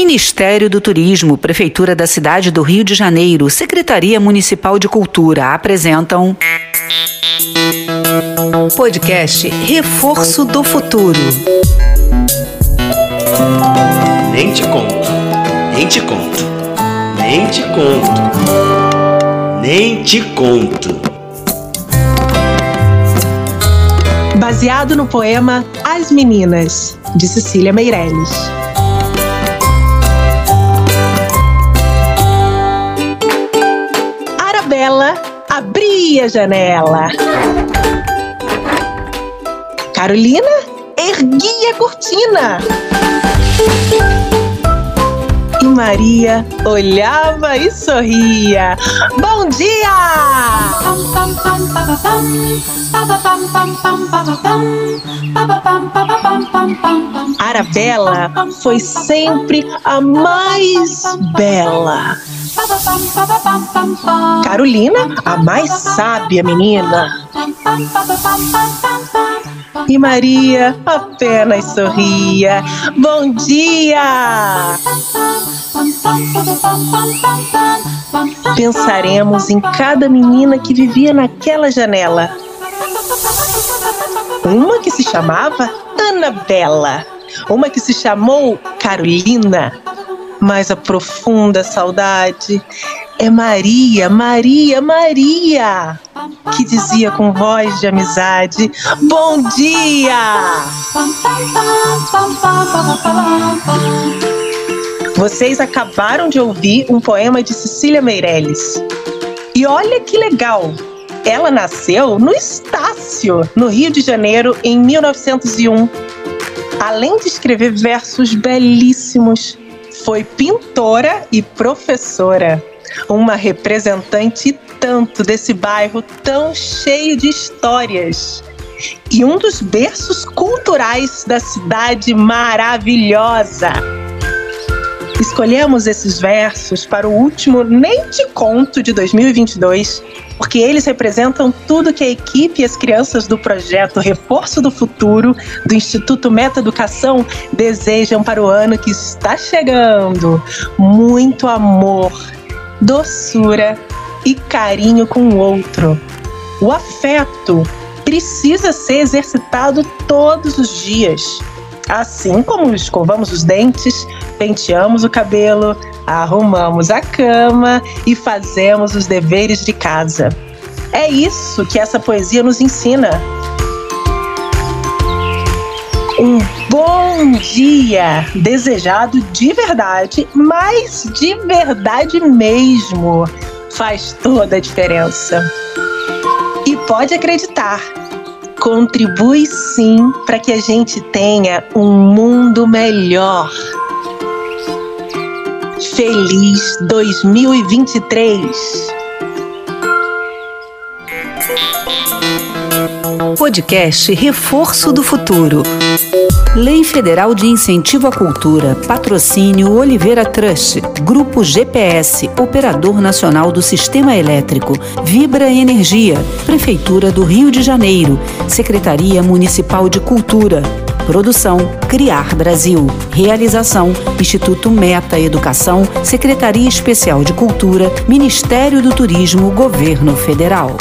Ministério do Turismo, Prefeitura da cidade do Rio de Janeiro, Secretaria Municipal de Cultura apresentam. Podcast Reforço do Futuro. Nem te conto, nem te conto, nem te conto, nem te conto. Baseado no poema As Meninas, de Cecília Meirelles. A janela. Carolina erguia a cortina. E Maria olhava e sorria. Bom dia! Arabella foi sempre a mais bela. Carolina, a mais sábia menina. E Maria apenas sorria. Bom dia! Pensaremos em cada menina que vivia naquela janela. Uma que se chamava Anabela, uma que se chamou Carolina, mas a profunda saudade é Maria, Maria, Maria, que dizia com voz de amizade: Bom dia! Vocês acabaram de ouvir um poema de Cecília Meirelles. E olha que legal! Ela nasceu no Estácio, no Rio de Janeiro, em 1901. Além de escrever versos belíssimos, foi pintora e professora, uma representante tanto desse bairro tão cheio de histórias e um dos berços culturais da cidade maravilhosa. Escolhemos esses versos para o último Nem Te Conto de 2022, porque eles representam tudo que a equipe e as crianças do projeto Reforço do Futuro do Instituto Meta Educação desejam para o ano que está chegando. Muito amor, doçura e carinho com o outro. O afeto precisa ser exercitado todos os dias. Assim como escovamos os dentes, penteamos o cabelo, arrumamos a cama e fazemos os deveres de casa. É isso que essa poesia nos ensina. Um bom dia desejado de verdade, mas de verdade mesmo, faz toda a diferença. E pode acreditar, contribui sim para que a gente tenha um mundo melhor. Feliz 2023! Podcast Reforço do Futuro. Lei Federal de Incentivo à Cultura, Patrocínio Oliveira Trust, Grupo GPS, Operador Nacional do Sistema Elétrico, Vibra Energia, Prefeitura do Rio de Janeiro, Secretaria Municipal de Cultura. Produção Criar Brasil. Realização Instituto Meta Educação, Secretaria Especial de Cultura, Ministério do Turismo, Governo Federal.